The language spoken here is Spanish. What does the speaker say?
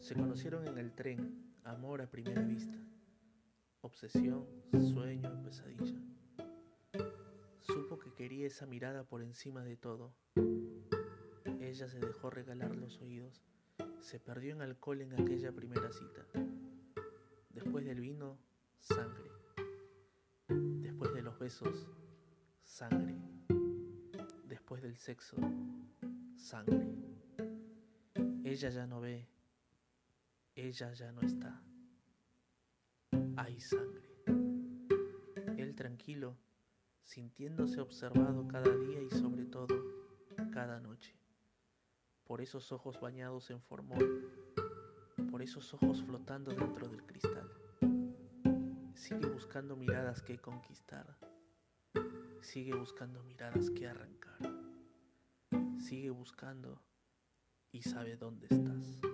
Se conocieron en el tren, amor a primera vista, obsesión, sueño, pesadilla. Supo que quería esa mirada por encima de todo. Ella se dejó regalar los oídos, se perdió en alcohol en aquella primera cita. Después del vino, sangre. Después de los besos, sangre. Después del sexo, sangre. Ella ya no ve, ella ya no está. Hay sangre. Él tranquilo, sintiéndose observado cada día y sobre todo cada noche. Por esos ojos bañados en formol, por esos ojos flotando dentro del cristal. Sigue buscando miradas que conquistar. Sigue buscando miradas que arrancar. Sigue buscando y sabe dónde estás.